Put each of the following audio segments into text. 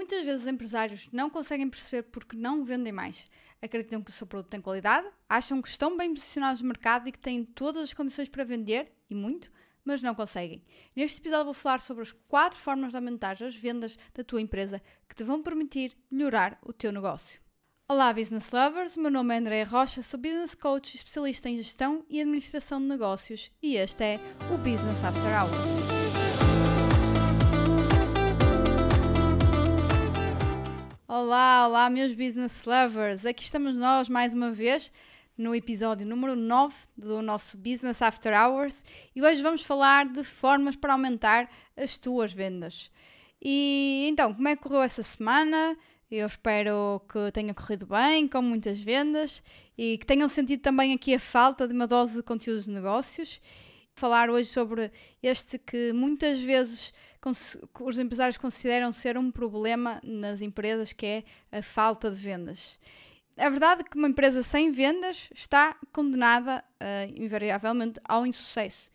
Muitas vezes os empresários não conseguem perceber porque não vendem mais. Acreditam que o seu produto tem qualidade, acham que estão bem posicionados no mercado e que têm todas as condições para vender, e muito, mas não conseguem. Neste episódio vou falar sobre as quatro formas de aumentar as vendas da tua empresa que te vão permitir melhorar o teu negócio. Olá, business lovers! Meu nome é André Rocha, sou business coach especialista em gestão e administração de negócios e este é o Business After Hours. Olá, olá, meus business lovers! Aqui estamos nós mais uma vez no episódio número 9 do nosso Business After Hours e hoje vamos falar de formas para aumentar as tuas vendas. E então, como é que correu essa semana? Eu espero que tenha corrido bem, com muitas vendas e que tenham sentido também aqui a falta de uma dose de conteúdos de negócios. Falar hoje sobre este que muitas vezes os empresários consideram ser um problema nas empresas, que é a falta de vendas. É verdade que uma empresa sem vendas está condenada, uh, invariavelmente, ao insucesso.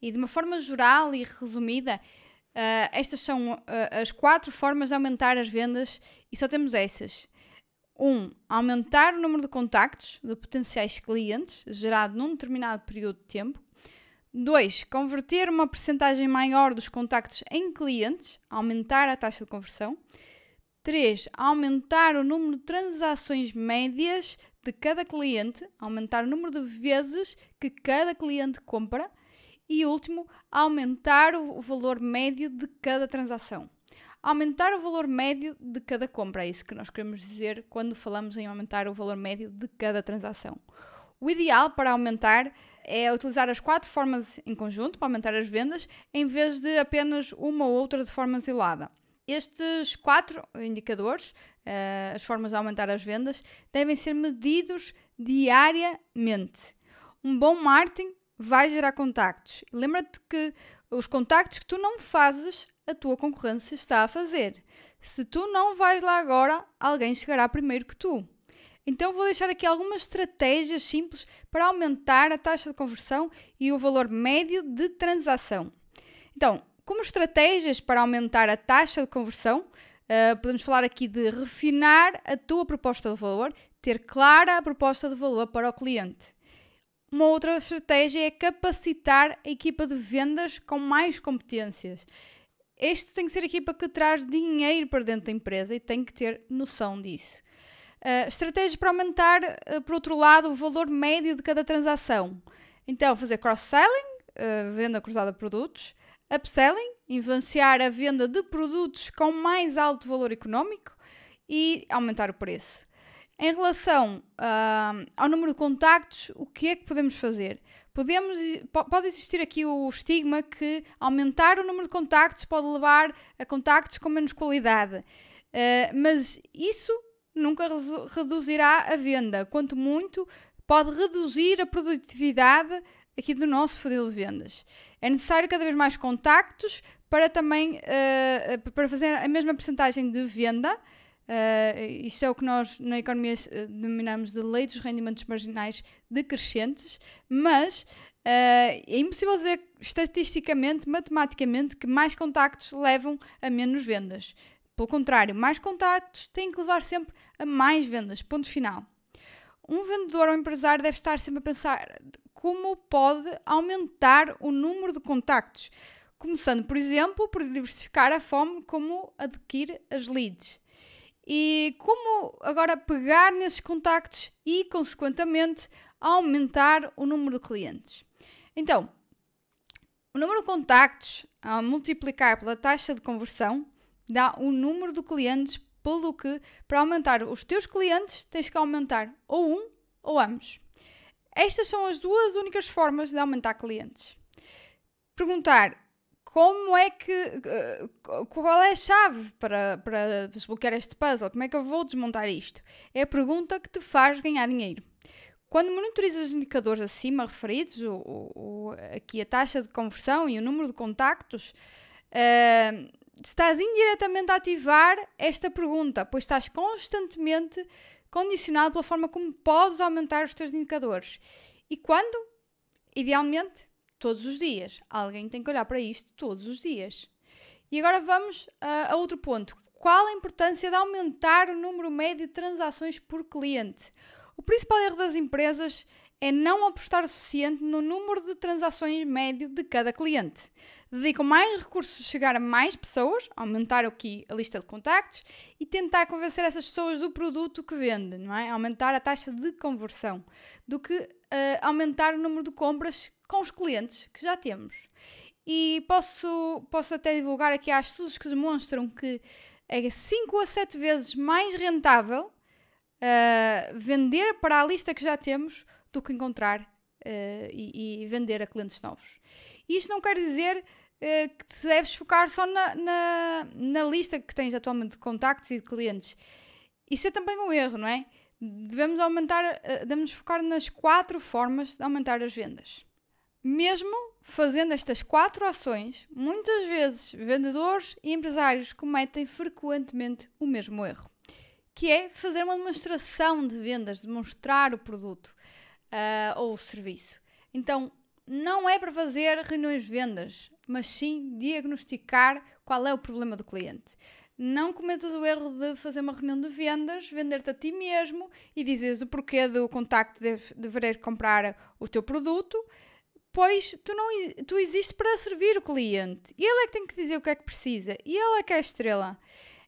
E de uma forma geral e resumida, uh, estas são uh, as quatro formas de aumentar as vendas e só temos essas. 1. Um, aumentar o número de contactos de potenciais clientes gerado num determinado período de tempo. 2. Converter uma percentagem maior dos contactos em clientes, aumentar a taxa de conversão. 3. Aumentar o número de transações médias de cada cliente, aumentar o número de vezes que cada cliente compra. E último, aumentar o valor médio de cada transação. Aumentar o valor médio de cada compra, é isso que nós queremos dizer quando falamos em aumentar o valor médio de cada transação. O ideal para aumentar é utilizar as quatro formas em conjunto para aumentar as vendas, em vez de apenas uma ou outra de forma isolada. Estes quatro indicadores, uh, as formas de aumentar as vendas, devem ser medidos diariamente. Um bom marketing vai gerar contactos. Lembra-te que os contactos que tu não fazes, a tua concorrência está a fazer. Se tu não vais lá agora, alguém chegará primeiro que tu. Então vou deixar aqui algumas estratégias simples para aumentar a taxa de conversão e o valor médio de transação. Então, como estratégias para aumentar a taxa de conversão, uh, podemos falar aqui de refinar a tua proposta de valor, ter clara a proposta de valor para o cliente. Uma outra estratégia é capacitar a equipa de vendas com mais competências. Este tem que ser a equipa que traz dinheiro para dentro da empresa e tem que ter noção disso. Uh, estratégias para aumentar, uh, por outro lado, o valor médio de cada transação. Então, fazer cross-selling, uh, venda cruzada de produtos, upselling, influenciar a venda de produtos com mais alto valor económico e aumentar o preço. Em relação ao número de contactos, o que é que podemos fazer? Podemos, pode existir aqui o estigma que aumentar o número de contactos pode levar a contactos com menos qualidade. mas isso nunca reduzirá a venda, quanto muito pode reduzir a produtividade aqui do nosso funil de vendas. É necessário cada vez mais contactos para também uh, para fazer a mesma percentagem de venda. Uh, isto é o que nós na economia denominamos de lei dos rendimentos marginais decrescentes, mas uh, é impossível dizer estatisticamente, matematicamente, que mais contactos levam a menos vendas. Pelo contrário, mais contactos têm que levar sempre a mais vendas. Ponto final. Um vendedor ou empresário deve estar sempre a pensar como pode aumentar o número de contactos, começando, por exemplo, por diversificar a forma como adquirir as leads. E como agora pegar nesses contactos e, consequentemente, aumentar o número de clientes. Então, o número de contactos a multiplicar pela taxa de conversão dá o número de clientes, pelo que, para aumentar os teus clientes, tens que aumentar ou um ou ambos. Estas são as duas únicas formas de aumentar clientes. Perguntar como é que. Eh, qual é a chave para, para desbloquear este puzzle? Como é que eu vou desmontar isto? É a pergunta que te faz ganhar dinheiro. Quando monitorizas os indicadores acima referidos, o, o, aqui a taxa de conversão e o número de contactos, uh, estás indiretamente a ativar esta pergunta, pois estás constantemente condicionado pela forma como podes aumentar os teus indicadores. E quando? Idealmente, todos os dias. Alguém tem que olhar para isto todos os dias. E agora vamos uh, a outro ponto. qual a importância de aumentar o número médio de transações por cliente. O principal erro das empresas é não apostar o suficiente no número de transações médio de cada cliente. Dedicam mais recursos a chegar a mais pessoas, aumentar aqui a lista de contactos e tentar convencer essas pessoas do produto que vendem, não é? Aumentar a taxa de conversão, do que uh, aumentar o número de compras com os clientes que já temos. E posso, posso até divulgar aqui há estudos que demonstram que é 5 a 7 vezes mais rentável uh, vender para a lista que já temos do que encontrar uh, e, e, vender a clientes novos. E isto não quer dizer uh, que te deves focar só na, na, na, lista que tens atualmente de contactos e de clientes. Isso é também um erro, não é? Devemos aumentar, uh, devemos focar nas quatro formas de aumentar as vendas. Mesmo fazendo estas quatro ações, muitas vezes vendedores e empresários cometem frequentemente o mesmo erro, que é fazer uma demonstração de vendas, demonstrar o produto uh, ou serviço. Então, não é para fazer reuniões de vendas, mas sim diagnosticar qual é o problema do cliente. Não cometas o erro de fazer uma reunião de vendas, vender-te a ti mesmo e dizeres o porquê do contacto de deveres comprar o teu produto, pois tu, não, tu existes para servir o cliente. E ele é que tem que dizer o que é que precisa. E ele é que é a estrela.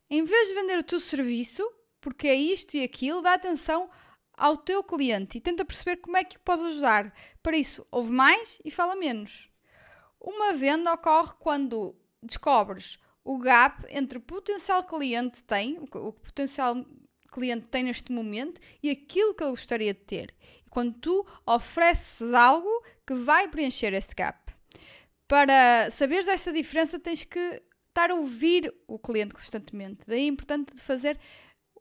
Em vez de vender o teu serviço, porque é isto e aquilo, dá atenção ao teu cliente e tenta perceber como é que o podes ajudar. Para isso, ouve mais e fala menos. Uma venda ocorre quando descobres o gap entre o potencial cliente tem, o que o potencial cliente tem neste momento e aquilo que ele gostaria de ter. E quando tu ofereces algo que vai preencher esse gap. Para saberes esta diferença, tens que estar a ouvir o cliente constantemente. Daí é importante de fazer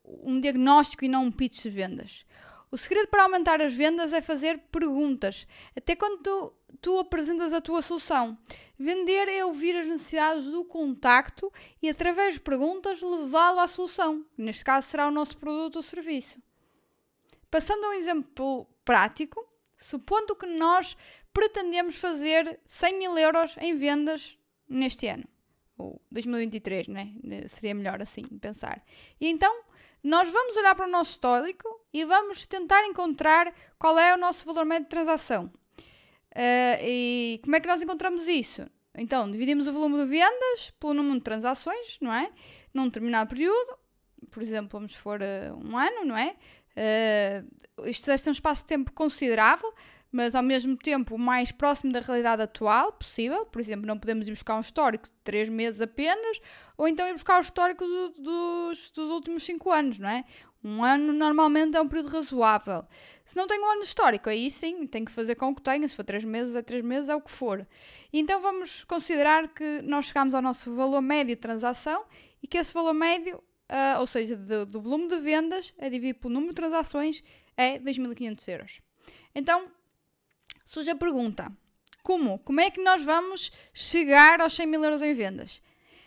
um diagnóstico e não um pitch de vendas. O segredo para aumentar as vendas é fazer perguntas, até quando tu, tu apresentas a tua solução. Vender é ouvir as necessidades do contacto e, através de perguntas, levá-lo à solução. Neste caso, será o nosso produto ou serviço. Passando a um exemplo prático, supondo que nós pretendemos fazer 100 mil euros em vendas neste ano, ou 2023, né? Seria melhor assim pensar. E então nós vamos olhar para o nosso histórico e vamos tentar encontrar qual é o nosso valor médio de transação. Uh, e como é que nós encontramos isso? Então, dividimos o volume de vendas pelo número de transações, não é? Num determinado período, por exemplo, vamos for uh, um ano, não é? Uh, isto deve ser um espaço de tempo considerável, mas ao mesmo tempo o mais próximo da realidade atual possível. Por exemplo, não podemos ir buscar um histórico de 3 meses apenas, ou então ir buscar o histórico do, dos, dos últimos 5 anos, não é? Um ano normalmente é um período razoável. Se não tem um ano histórico, aí sim, tem que fazer com o que tenha. Se for 3 meses, é 3 meses, é o que for. Então vamos considerar que nós chegamos ao nosso valor médio de transação e que esse valor médio, uh, ou seja, do, do volume de vendas, é dividido pelo número de transações, é 2.500 euros. Então, surge a pergunta: como? Como é que nós vamos chegar aos 100 mil euros em vendas?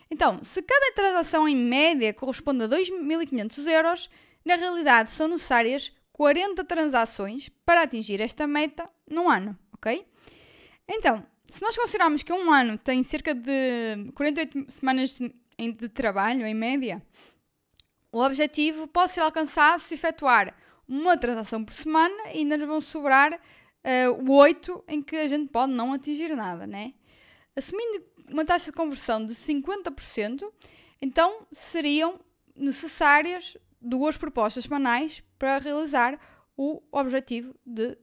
Então, se cada transação em média corresponde a 2.500 euros, na realidade são necessárias 40 transações para atingir esta meta num ano, ok? Então, se nós considerarmos que um ano tem cerca de 48 semanas de trabalho, em média, o objetivo pode ser alcançado se efetuar uma transação por semana e ainda nos vão sobrar uh, o 8 em que a gente pode não atingir nada, né? Assumindo uma taxa de conversão de 50%, então seriam necessárias duas propostas semanais para realizar o objetivo de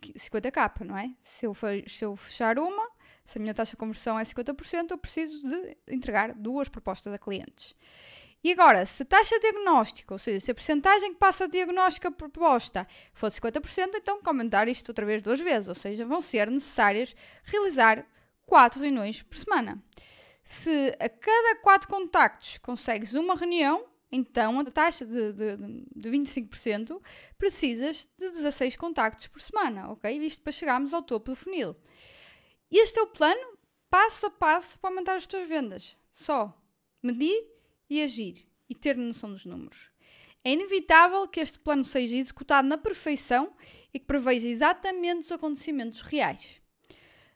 50k, não é? Se eu, se eu fechar uma, se a minha taxa de conversão é 50%, eu preciso de entregar duas propostas a clientes. E agora, se a taxa de diagnóstico, ou seja, se a porcentagem que passa a diagnóstico a proposta for 50%, então comentar isto outra vez duas vezes, ou seja, vão ser necessárias realizar 4 reuniões por semana. Se a cada 4 contactos consegues uma reunião, então a taxa de, de, de 25% precisas de 16 contactos por semana, ok? Isto para chegarmos ao topo do funil. Este é o plano passo a passo para aumentar as tuas vendas. Só medir e agir e ter noção dos números. É inevitável que este plano seja executado na perfeição e que preveja exatamente os acontecimentos reais.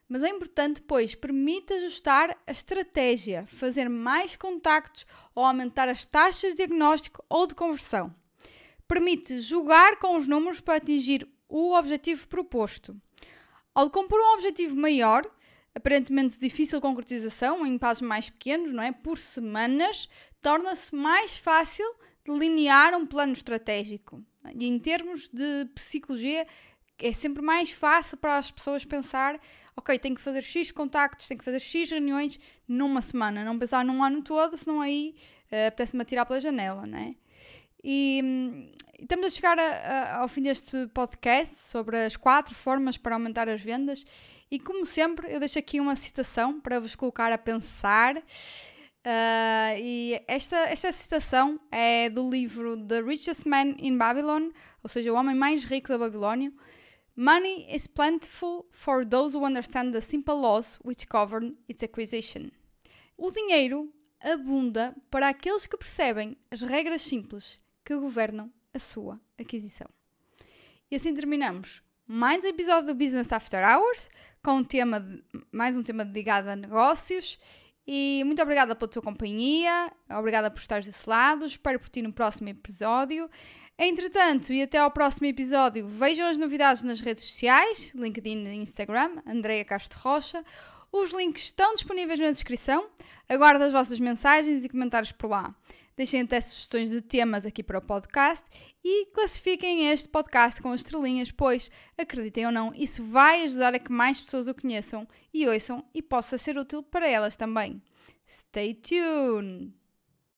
mas é importante, pois permite ajustar a estratégia, fazer mais contactos ou aumentar as taxas de diagnóstico ou de conversão. Permite jogar com os números para atingir o objetivo proposto. Ao compor um objetivo maior, aparentemente difícil concretização em passos mais pequenos, não é? Por semanas, torna-se mais fácil delinear um plano estratégico. E em termos de psicologia, é sempre mais fácil para as pessoas pensar, ok, tenho que fazer X contactos, tenho que fazer X reuniões numa semana, não pensar num ano todo, senão aí uh, apetece-me atirar pela janela, não é? E, hum, estamos a chegar a, a, ao fim deste podcast sobre as quatro formas para aumentar as vendas e como sempre eu deixo aqui uma citação para vos colocar a pensar uh, e esta, esta citação é do livro The Richest Man in Babylon, ou seja, o homem mais rico da Babilónia, Money is plentiful for those who understand the simple laws which govern its acquisition. O dinheiro abunda para aqueles que percebem as regras simples que governam a sua aquisição. E assim terminamos mais um episódio do Business After Hours com um tema, mais um tema dedicado a negócios. E muito obrigada pela tua companhia, obrigada por estares desse lado, espero por ti no próximo episódio. Entretanto, e até ao próximo episódio, vejam as novidades nas redes sociais, LinkedIn e Instagram, Andreia Castro Rocha. Os links estão disponíveis na descrição. Aguardo as vossas mensagens e comentários por lá. Deixem até sugestões de temas aqui para o podcast e classifiquem este podcast com estrelinhas, pois, acreditem ou não, isso vai ajudar a que mais pessoas o conheçam e ouçam e possa ser útil para elas também. Stay tuned!